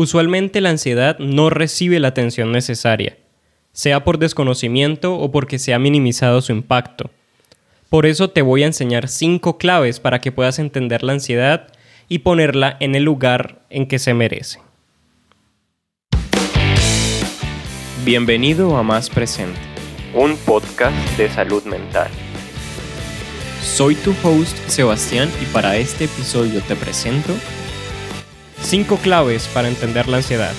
Usualmente la ansiedad no recibe la atención necesaria, sea por desconocimiento o porque se ha minimizado su impacto. Por eso te voy a enseñar cinco claves para que puedas entender la ansiedad y ponerla en el lugar en que se merece. Bienvenido a Más Presente, un podcast de salud mental. Soy tu host Sebastián y para este episodio te presento 5 claves para entender la ansiedad.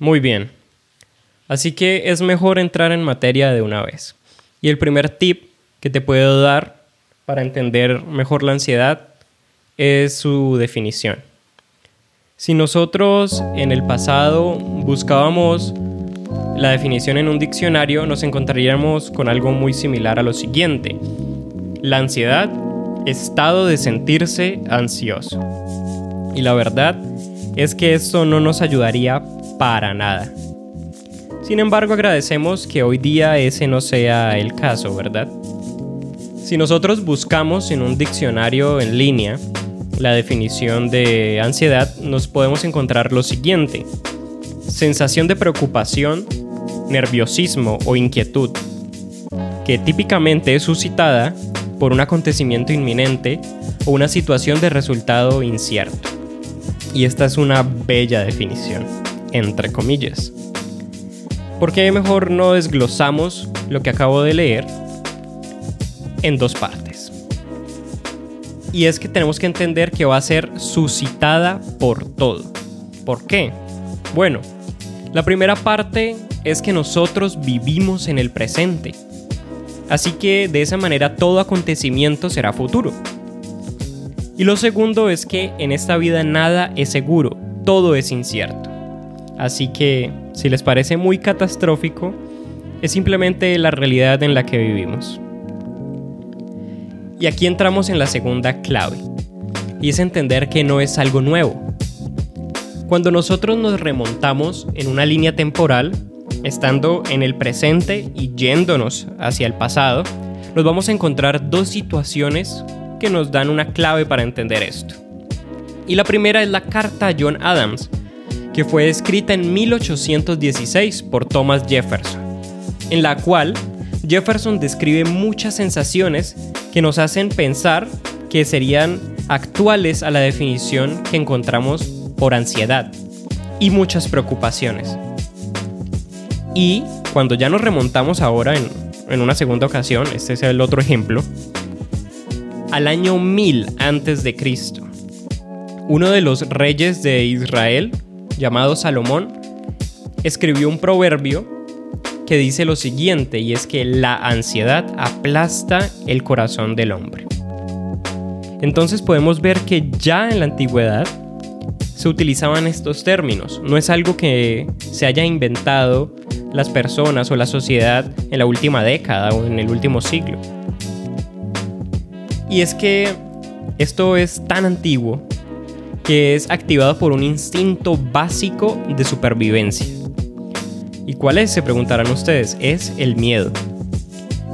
Muy bien, así que es mejor entrar en materia de una vez. Y el primer tip que te puedo dar para entender mejor la ansiedad es su definición. Si nosotros en el pasado buscábamos la definición en un diccionario, nos encontraríamos con algo muy similar a lo siguiente. La ansiedad, estado de sentirse ansioso. Y la verdad es que esto no nos ayudaría para nada. Sin embargo, agradecemos que hoy día ese no sea el caso, ¿verdad? Si nosotros buscamos en un diccionario en línea la definición de ansiedad, nos podemos encontrar lo siguiente. Sensación de preocupación, nerviosismo o inquietud, que típicamente es suscitada por un acontecimiento inminente o una situación de resultado incierto. Y esta es una bella definición, entre comillas. ¿Por qué mejor no desglosamos lo que acabo de leer en dos partes? Y es que tenemos que entender que va a ser suscitada por todo. ¿Por qué? Bueno, la primera parte es que nosotros vivimos en el presente. Así que de esa manera todo acontecimiento será futuro. Y lo segundo es que en esta vida nada es seguro, todo es incierto. Así que si les parece muy catastrófico, es simplemente la realidad en la que vivimos. Y aquí entramos en la segunda clave, y es entender que no es algo nuevo. Cuando nosotros nos remontamos en una línea temporal, estando en el presente y yéndonos hacia el pasado, nos vamos a encontrar dos situaciones que nos dan una clave para entender esto. Y la primera es la carta a John Adams, que fue escrita en 1816 por Thomas Jefferson, en la cual Jefferson describe muchas sensaciones que nos hacen pensar que serían actuales a la definición que encontramos por ansiedad y muchas preocupaciones. Y cuando ya nos remontamos ahora en, una segunda ocasión, este es el otro ejemplo, al año 1000 antes de Cristo, uno de los reyes de Israel, llamado Salomón, escribió un proverbio que dice lo siguiente, y es que la ansiedad aplasta el corazón del hombre. Entonces podemos ver que ya en la antigüedad se utilizaban estos términos. No es algo que se haya inventado las personas o la sociedad en la última década o en el último siglo. Y es que esto es tan antiguo que es activado por un instinto básico de supervivencia. ¿Y cuál es? Se preguntarán ustedes. Es el miedo.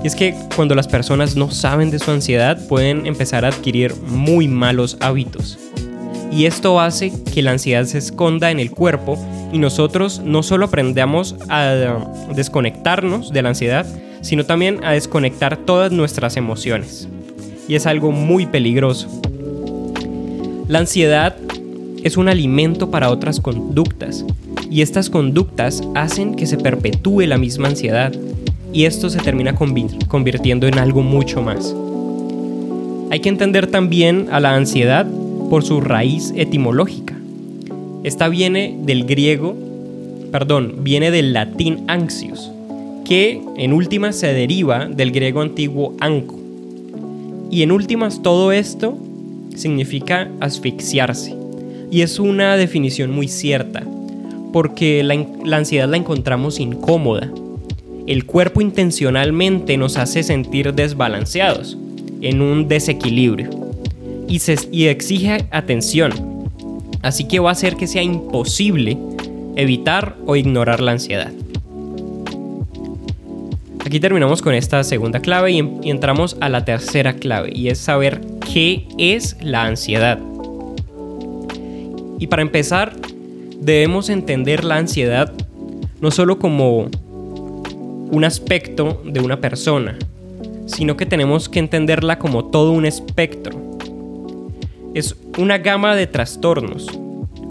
Y es que cuando las personas no saben de su ansiedad pueden empezar a adquirir muy malos hábitos y esto hace que la ansiedad se esconda en el cuerpo y nosotros no solo aprendamos a desconectarnos de la ansiedad, sino también a desconectar todas nuestras emociones. Y es algo muy peligroso. La ansiedad es un alimento para otras conductas y estas conductas hacen que se perpetúe la misma ansiedad y esto se termina convirtiendo en algo mucho más. Hay que entender también a la ansiedad por su raíz etimológica. Esta viene del griego, perdón, viene del latín anxios, que en últimas se deriva del griego antiguo anco. Y en últimas todo esto significa asfixiarse. Y es una definición muy cierta, porque la, ansiedad la encontramos incómoda. El cuerpo intencionalmente nos hace sentir desbalanceados, en un desequilibrio y, exige atención. Así que va a hacer que sea imposible evitar o ignorar la ansiedad. Aquí terminamos con esta segunda clave y, y entramos a la tercera clave y es saber qué es la ansiedad. Y para empezar, debemos entender la ansiedad no solo como un aspecto de una persona, sino que tenemos que entenderla como todo un espectro. Es una gama de trastornos.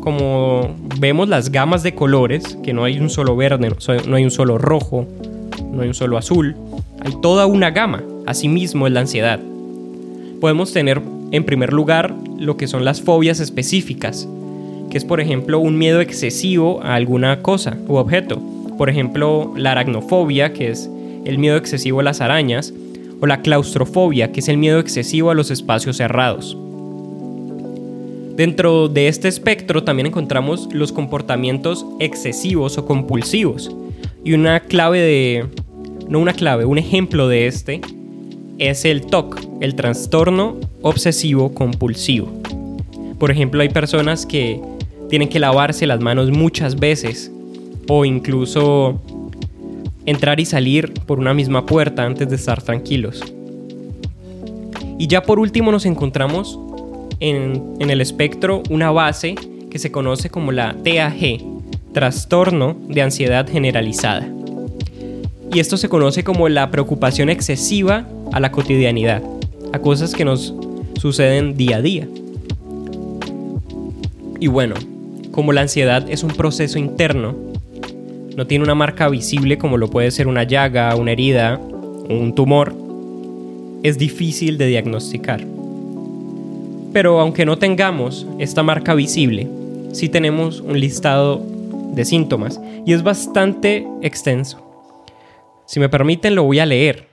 Como vemos las gamas de colores, que no hay un solo verde, no hay un solo rojo, no hay un solo azul, hay toda una gama. Asimismo es la ansiedad. Podemos tener en primer lugar lo que son las fobias específicas, que es por ejemplo un miedo excesivo a alguna cosa u objeto. Por ejemplo, la aracnofobia, que es el miedo excesivo a las arañas, o la claustrofobia, que es el miedo excesivo a los espacios cerrados. Dentro de este espectro también encontramos los comportamientos excesivos o compulsivos. Y una clave de... no una clave, un ejemplo de este es el TOC, el trastorno obsesivo compulsivo. Por ejemplo, hay personas que tienen que lavarse las manos muchas veces o incluso entrar y salir por una misma puerta antes de estar tranquilos. Y ya por último nos encontramos en, el espectro una base que se conoce como la TAG, trastorno de ansiedad generalizada. Y esto se conoce como la preocupación excesiva a la cotidianidad, a cosas que nos suceden día a día. Y bueno, como la ansiedad es un proceso interno, no tiene una marca visible como lo puede ser una llaga, una herida o un tumor, es difícil de diagnosticar. Pero aunque no tengamos esta marca visible, sí tenemos un listado de síntomas y es bastante extenso. Si me permiten lo voy a leer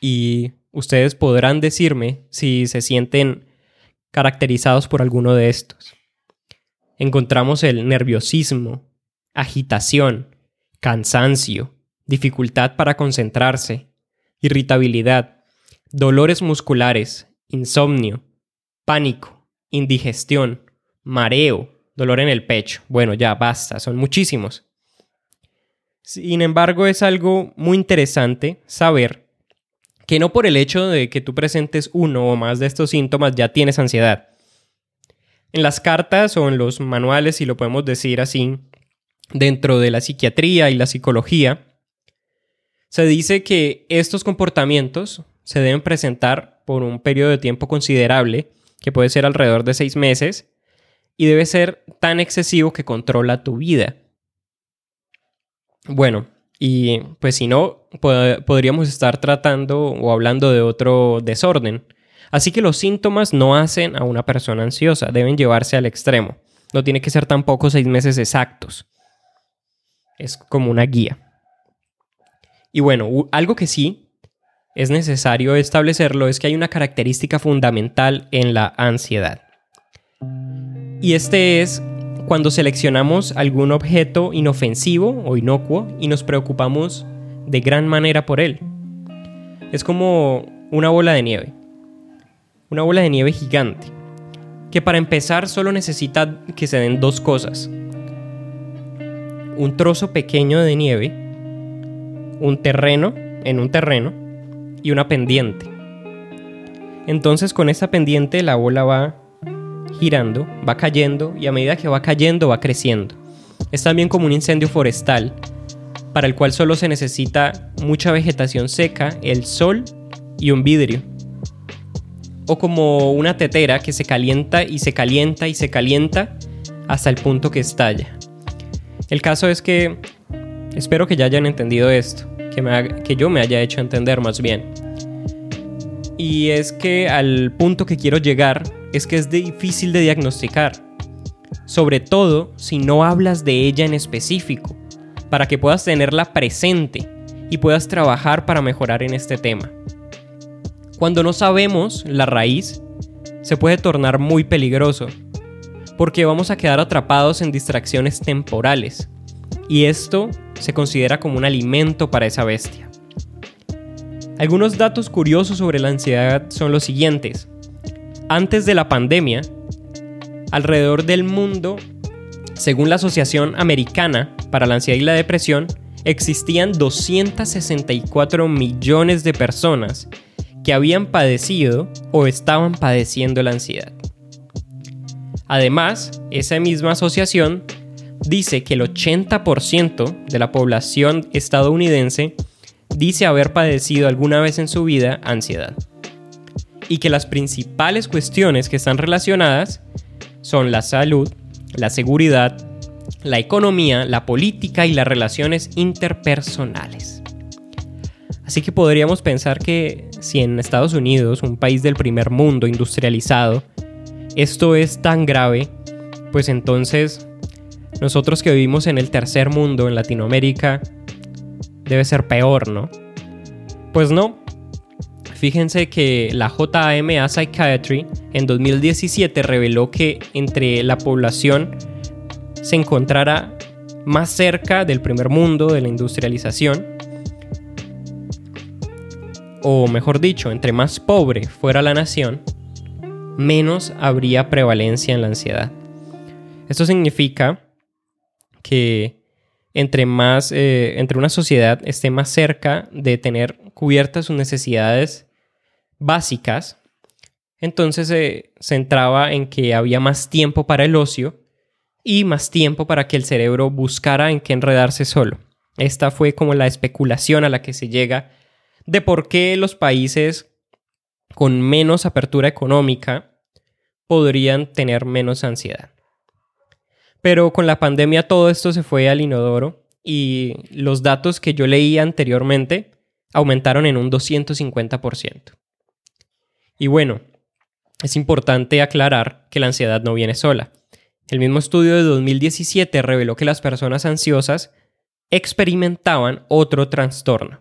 y ustedes podrán decirme si se sienten caracterizados por alguno de estos. Encontramos el nerviosismo, agitación, cansancio, dificultad para concentrarse, irritabilidad, dolores musculares, insomnio, pánico, indigestión, mareo, dolor en el pecho. Bueno, ya basta, son muchísimos. Sin embargo, es algo muy interesante saber que no por el hecho de que tú presentes uno o más de estos síntomas ya tienes ansiedad. En las cartas o en los manuales, si lo podemos decir así, dentro de la psiquiatría y la psicología, se dice que estos comportamientos se deben presentar por un periodo de tiempo considerable, que puede ser alrededor de seis meses, y debe ser tan excesivo que controla tu vida. Bueno, y pues si no, podríamos estar tratando o hablando de otro desorden. Así que los síntomas no hacen a una persona ansiosa, deben llevarse al extremo. No tiene que ser tampoco seis meses exactos es como una guía. Y bueno, algo que sí es necesario establecerlo es que hay una característica fundamental en la ansiedad. Y este es cuando seleccionamos algún objeto inofensivo o inocuo y nos preocupamos de gran manera por él. Es como una bola de nieve. Una bola de nieve gigante. Que para empezar solo necesita que se den dos cosas un trozo pequeño de nieve, un terreno en un terreno y una pendiente. Entonces con esa pendiente la bola va girando, va cayendo y a medida que va cayendo va creciendo. Es también como un incendio forestal para el cual solo se necesita mucha vegetación seca, el sol y un vidrio. O como una tetera que se calienta y se calienta y se calienta hasta el punto que estalla. El caso es que espero que ya hayan entendido esto, que, que yo me haya hecho entender más bien. Y es que al punto que quiero llegar es que es difícil de diagnosticar, sobre todo si no hablas de ella en específico, para que puedas tenerla presente y puedas trabajar para mejorar en este tema. Cuando no sabemos la raíz, se puede tornar muy peligroso porque vamos a quedar atrapados en distracciones temporales, y esto se considera como un alimento para esa bestia. Algunos datos curiosos sobre la ansiedad son los siguientes. Antes de la pandemia, alrededor del mundo, según la Asociación Americana para la Ansiedad y la Depresión, existían 264 millones de personas que habían padecido o estaban padeciendo la ansiedad. Además, esa misma asociación dice que el 80% de la población estadounidense dice haber padecido alguna vez en su vida ansiedad. Y que las principales cuestiones que están relacionadas son la salud, la seguridad, la economía, la política y las relaciones interpersonales. Así que podríamos pensar que si en Estados Unidos, un país del primer mundo industrializado, esto es tan grave, pues entonces nosotros que vivimos en el tercer mundo, en Latinoamérica, debe ser peor, ¿no? Pues no. Fíjense que la JAMA Psychiatry en 2017 reveló que entre la población se encontrara más cerca del primer mundo, de la industrialización, o mejor dicho, entre más pobre fuera la nación, menos habría prevalencia en la ansiedad. Esto significa que entre más, eh, entre una sociedad esté más cerca de tener cubiertas sus necesidades básicas, entonces se centraba en que había más tiempo para el ocio y más tiempo para que el cerebro buscara en qué enredarse solo. Esta fue como la especulación a la que se llega de por qué los países con menos apertura económica podrían tener menos ansiedad. Pero con la pandemia todo esto se fue al inodoro y los datos que yo leí anteriormente aumentaron en un 250%. Y bueno, es importante aclarar que la ansiedad no viene sola. El mismo estudio de 2017 reveló que las personas ansiosas experimentaban otro trastorno,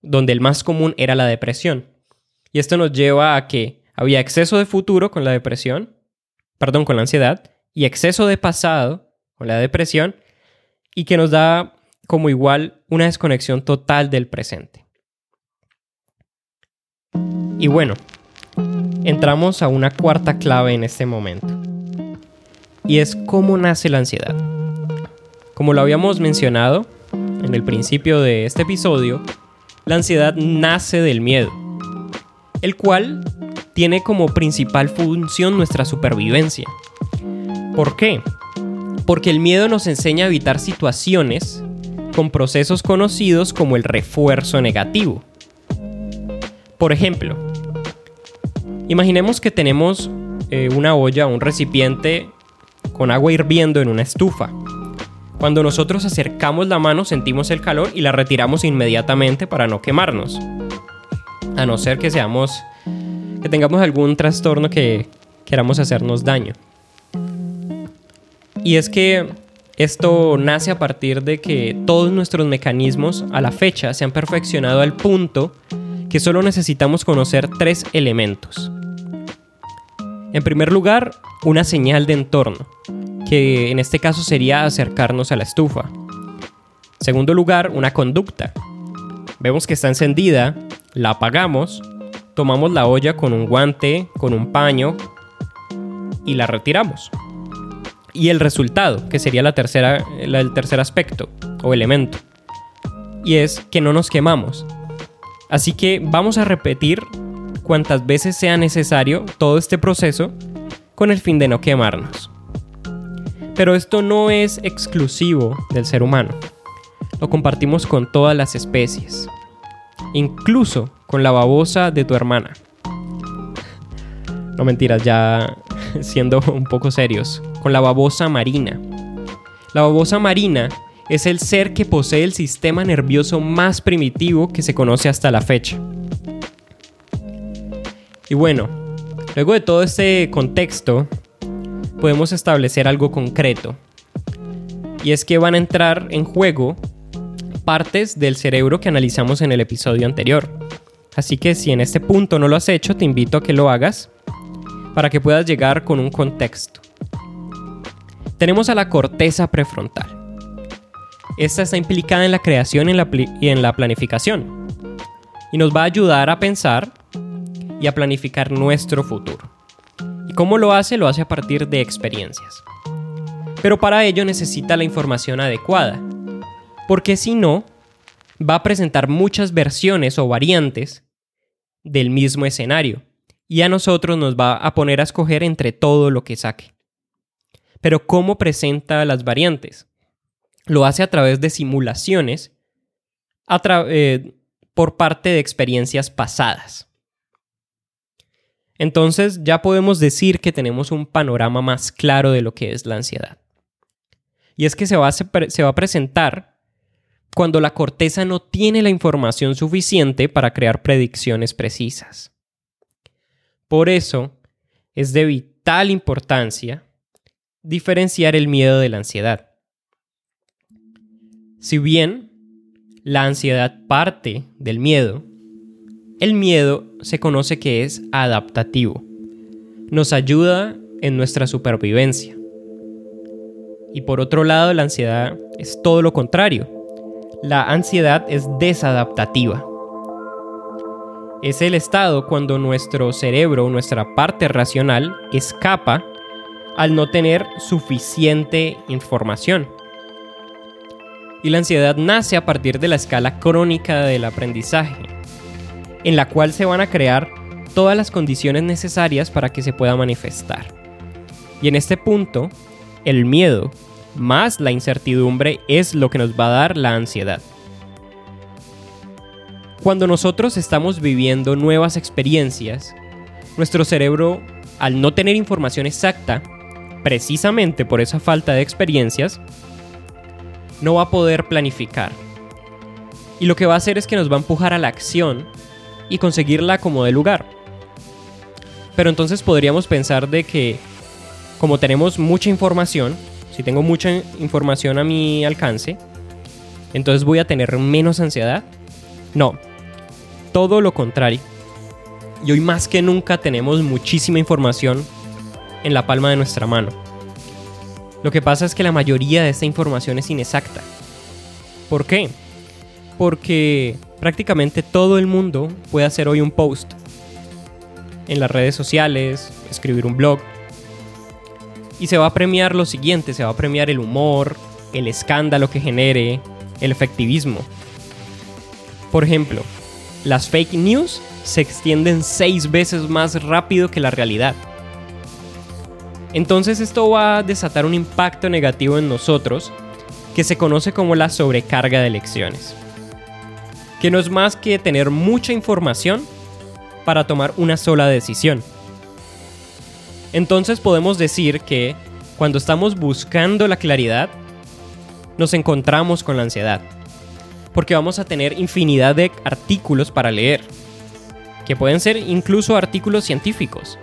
donde el más común era la depresión. Y esto nos lleva a que había exceso de futuro con la depresión, perdón, con la ansiedad, y exceso de pasado con la depresión, y que nos da como igual una desconexión total del presente. Y bueno, entramos a una cuarta clave en este momento y es cómo nace la ansiedad. Como lo habíamos mencionado en el principio de este episodio, la ansiedad nace del miedo, el cual tiene como principal función nuestra supervivencia. ¿Por qué? Porque el miedo nos enseña a evitar situaciones con procesos conocidos como el refuerzo negativo. Por ejemplo, imaginemos que tenemos eh, una olla, un recipiente con agua hirviendo en una estufa. Cuando nosotros acercamos la mano sentimos el calor y la retiramos inmediatamente para no quemarnos. A no ser que seamos que tengamos algún trastorno que queramos hacernos daño. Y es que esto nace a partir de que todos nuestros mecanismos a la fecha se han perfeccionado al punto que solo necesitamos conocer tres elementos. En primer lugar, una señal de entorno, que en este caso sería acercarnos a la estufa. Segundo lugar, una conducta. Vemos que está encendida, la apagamos, tomamos la olla con un guante, con un paño y la retiramos. Y el resultado, que sería la tercera, el tercer aspecto o elemento, y es que no nos quemamos. Así que vamos a repetir cuantas veces sea necesario todo este proceso con el fin de no quemarnos. Pero esto no es exclusivo del ser humano. Lo compartimos con todas las especies. Incluso con la babosa de tu hermana. No mentiras, ya siendo un poco serios. Con la babosa marina. La babosa marina es el ser que posee el sistema nervioso más primitivo que se conoce hasta la fecha. Y bueno, luego de todo este contexto, podemos establecer algo concreto. Y es que van a entrar en juego partes del cerebro que analizamos en el episodio anterior. Así que si en este punto no lo has hecho, te invito a que lo hagas para que puedas llegar con un contexto. Tenemos a la corteza prefrontal. Esta está implicada en la creación y en la planificación. Y nos va a ayudar a pensar y a planificar nuestro futuro. ¿Y cómo lo hace? Lo hace a partir de experiencias. Pero para ello necesita la información adecuada. Porque si no, va a presentar muchas versiones o variantes del mismo escenario y a nosotros nos va a poner a escoger entre todo lo que saque. Pero ¿cómo presenta las variantes? Lo hace a través de simulaciones eh, por parte de experiencias pasadas. Entonces ya podemos decir que tenemos un panorama más claro de lo que es la ansiedad. Y es que se va a, se va a presentar cuando la corteza no tiene la información suficiente para crear predicciones precisas. Por eso, es de vital importancia diferenciar el miedo de la ansiedad. Si bien la ansiedad parte del miedo, el miedo se conoce que es adaptativo. Nos ayuda en nuestra supervivencia. Y por otro lado, la ansiedad es todo lo contrario. La ansiedad es desadaptativa. Es el estado cuando nuestro cerebro, nuestra parte racional, escapa al no tener suficiente información. Y la ansiedad nace a partir de la escala crónica del aprendizaje, en la cual se van a crear todas las condiciones necesarias para que se pueda manifestar. Y en este punto, el miedo más la incertidumbre es lo que nos va a dar la ansiedad. Cuando nosotros estamos viviendo nuevas experiencias, nuestro cerebro, al no tener información exacta, precisamente por esa falta de experiencias, no va a poder planificar. Y lo que va a hacer es que nos va a empujar a la acción y conseguirla como de lugar. Pero entonces podríamos pensar de que como tenemos mucha información, si tengo mucha información a mi alcance, entonces voy a tener menos ansiedad. No, todo lo contrario. Y hoy más que nunca tenemos muchísima información en la palma de nuestra mano. Lo que pasa es que la mayoría de esta información es inexacta. ¿Por qué? Porque prácticamente todo el mundo puede hacer hoy un post en las redes sociales, escribir un blog, y se va a premiar lo siguiente, se va a premiar el humor, el escándalo que genere, el efectivismo. Por ejemplo, las fake news se extienden seis veces más rápido que la realidad. Entonces esto va a desatar un impacto negativo en nosotros que se conoce como la sobrecarga de lecciones. Que no es más que tener mucha información para tomar una sola decisión. Entonces podemos decir que cuando estamos buscando la claridad, nos encontramos con la ansiedad. Porque vamos a tener infinidad de artículos para leer, que pueden ser incluso artículos científicos.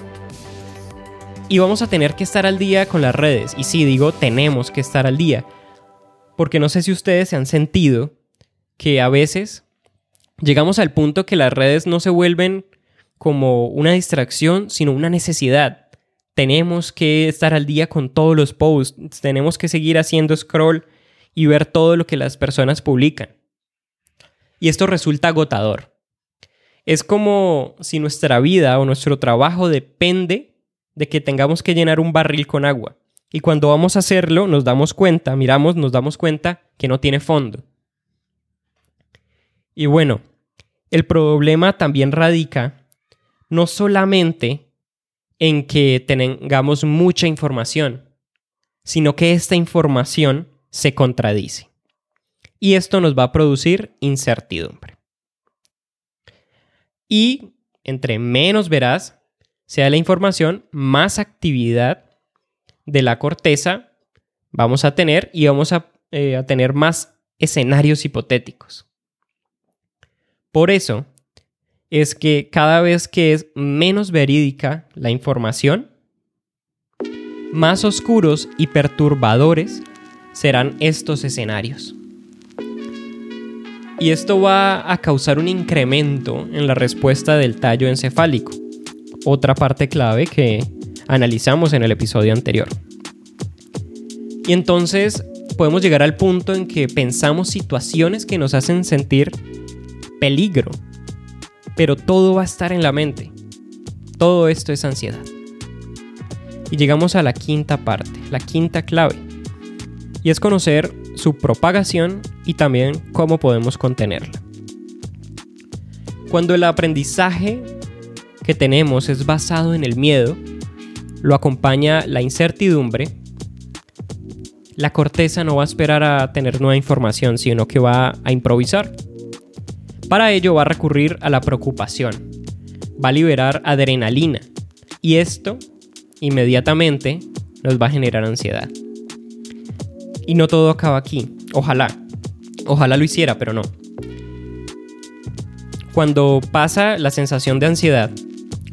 Y vamos a tener que estar al día con las redes. Y sí, digo, tenemos que estar al día. Porque no sé si ustedes se han sentido que a veces llegamos al punto que las redes no se vuelven como una distracción, sino una necesidad tenemos que estar al día con todos los posts, tenemos que seguir haciendo scroll y ver todo lo que las personas publican. Y esto resulta agotador. Es como si nuestra vida o nuestro trabajo depende de que tengamos que llenar un barril con agua. Y cuando vamos a hacerlo, nos damos cuenta, miramos, nos damos cuenta que no tiene fondo. Y bueno, el problema también radica no solamente en que tengamos mucha información, sino que esta información se contradice. Y esto nos va a producir incertidumbre. Y entre menos veraz sea la información, más actividad de la corteza vamos a tener y vamos a, eh, a tener más escenarios hipotéticos. Por eso, es que cada vez que es menos verídica la información, más oscuros y perturbadores serán estos escenarios. Y esto va a causar un incremento en la respuesta del tallo encefálico, otra parte clave que analizamos en el episodio anterior. Y entonces podemos llegar al punto en que pensamos situaciones que nos hacen sentir peligro pero todo va a estar en la mente. Todo esto es ansiedad. Y llegamos a la quinta parte, la quinta clave. Y es conocer su propagación y también cómo podemos contenerla. Cuando el aprendizaje que tenemos es basado en el miedo, lo acompaña la incertidumbre, la corteza no va a esperar a tener nueva información, sino que va a improvisar. Para ello va a recurrir a la preocupación, va a liberar adrenalina y esto inmediatamente nos va a generar ansiedad. Y no todo acaba aquí, ojalá, ojalá lo hiciera, pero no. Cuando pasa la sensación de ansiedad,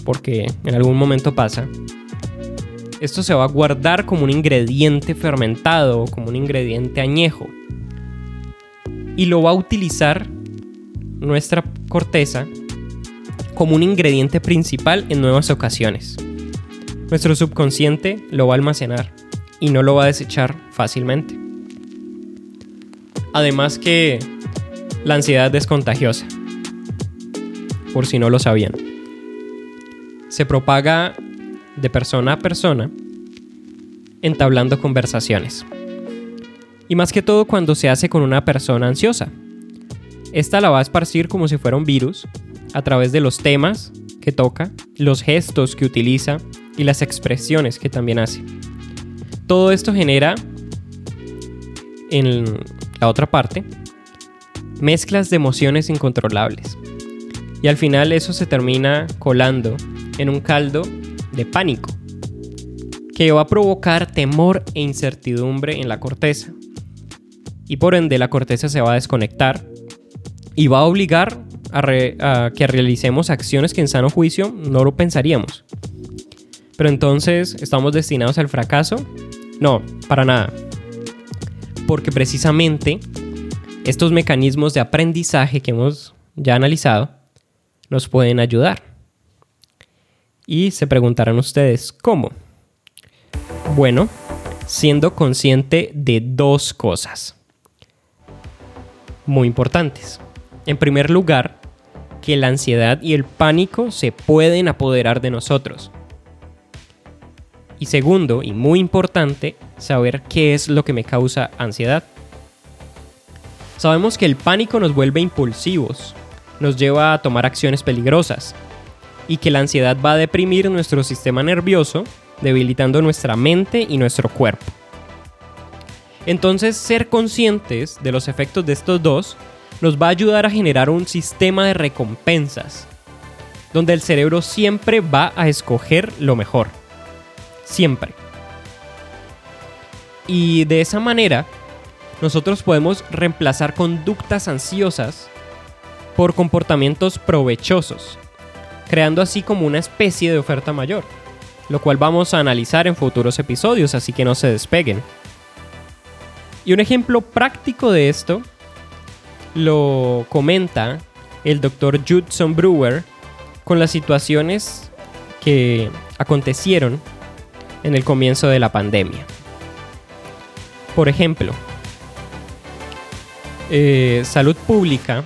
porque en algún momento pasa, esto se va a guardar como un ingrediente fermentado, como un ingrediente añejo. Y lo va a utilizar nuestra corteza como un ingrediente principal en nuevas ocasiones. Nuestro subconsciente lo va a almacenar y no lo va a desechar fácilmente. Además que la ansiedad es contagiosa, por si no lo sabían. Se propaga de persona a persona entablando conversaciones. Y más que todo cuando se hace con una persona ansiosa. Esta la va a esparcir como si fuera un virus a través de los temas que toca, los gestos que utiliza y las expresiones que también hace. Todo esto genera en la otra parte mezclas de emociones incontrolables. Y al final eso se termina colando en un caldo de pánico que va a provocar temor e incertidumbre en la corteza. Y por ende la corteza se va a desconectar y va a obligar a, que realicemos acciones que en sano juicio no lo pensaríamos. Pero entonces, ¿estamos destinados al fracaso? No, para nada. Porque precisamente estos mecanismos de aprendizaje que hemos ya analizado nos pueden ayudar. Y se preguntarán ustedes, ¿cómo? Bueno, siendo consciente de dos cosas muy importantes. En primer lugar, que la ansiedad y el pánico se pueden apoderar de nosotros. Y segundo, y muy importante, saber qué es lo que me causa ansiedad. Sabemos que el pánico nos vuelve impulsivos, nos lleva a tomar acciones peligrosas, y que la ansiedad va a deprimir nuestro sistema nervioso, debilitando nuestra mente y nuestro cuerpo. Entonces, ser conscientes de los efectos de estos dos nos va a ayudar a generar un sistema de recompensas, donde el cerebro siempre va a escoger lo mejor. Siempre. Y de esa manera, nosotros podemos reemplazar conductas ansiosas por comportamientos provechosos, creando así como una especie de oferta mayor, lo cual vamos a analizar en futuros episodios, así que no se despeguen. Y un ejemplo práctico de esto lo comenta el doctor Judson Brewer con las situaciones que acontecieron en el comienzo de la pandemia. Por ejemplo, eh, Salud Pública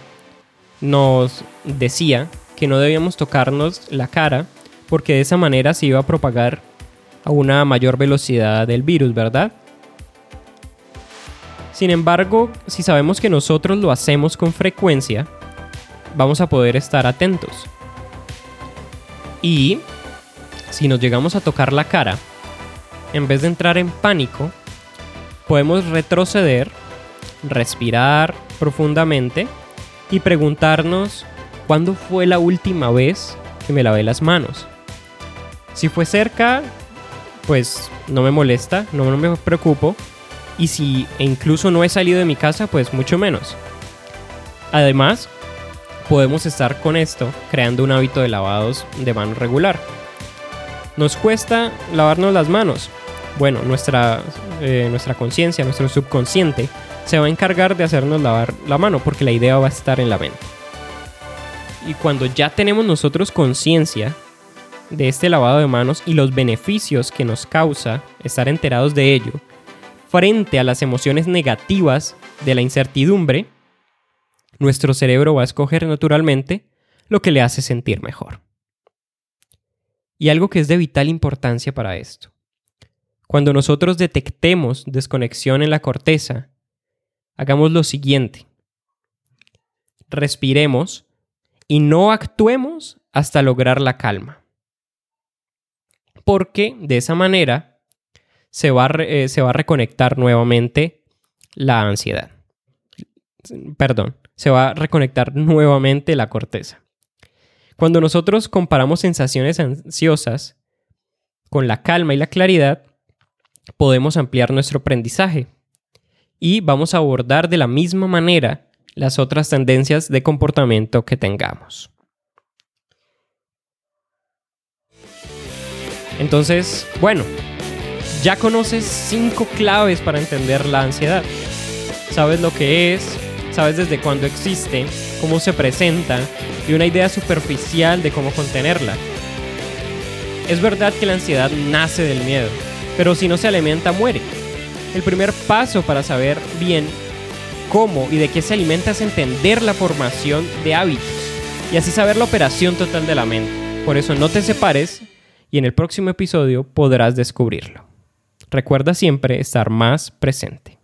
nos decía que no debíamos tocarnos la cara porque de esa manera se iba a propagar a una mayor velocidad del virus, ¿verdad? Sin embargo, si sabemos que nosotros lo hacemos con frecuencia, vamos a poder estar atentos. Y si nos llegamos a tocar la cara, en vez de entrar en pánico, podemos retroceder, respirar profundamente y preguntarnos cuándo fue la última vez que me lavé las manos. Si fue cerca, pues no me molesta, no me preocupo, y si incluso no he salido de mi casa, pues mucho menos. Además, podemos estar con esto creando un hábito de lavados de manos regular. Nos cuesta lavarnos las manos. Bueno, nuestra, eh, nuestra conciencia, nuestro subconsciente, se va a encargar de hacernos lavar la mano porque la idea va a estar en la mente. Y cuando ya tenemos nosotros conciencia de este lavado de manos y los beneficios que nos causa estar enterados de ello, frente a las emociones negativas de la incertidumbre, nuestro cerebro va a escoger naturalmente lo que le hace sentir mejor. Y algo que es de vital importancia para esto. Cuando nosotros detectemos desconexión en la corteza, hagamos lo siguiente. Respiremos y no actuemos hasta lograr la calma. Porque de esa manera se va, eh, se va a reconectar nuevamente la ansiedad. Perdón, se va a reconectar nuevamente la corteza. Cuando nosotros comparamos sensaciones ansiosas con la calma y la claridad, podemos ampliar nuestro aprendizaje y vamos a abordar de la misma manera las otras tendencias de comportamiento que tengamos. Entonces, bueno, ya conoces cinco claves para entender la ansiedad. Sabes lo que es, sabes desde cuándo existe, cómo se presenta y una idea superficial de cómo contenerla. Es verdad que la ansiedad nace del miedo, pero si no se alimenta muere. El primer paso para saber bien cómo y de qué se alimenta es entender la formación de hábitos y así saber la operación total de la mente. Por eso no te separes y en el próximo episodio podrás descubrirlo. Recuerda siempre estar más presente.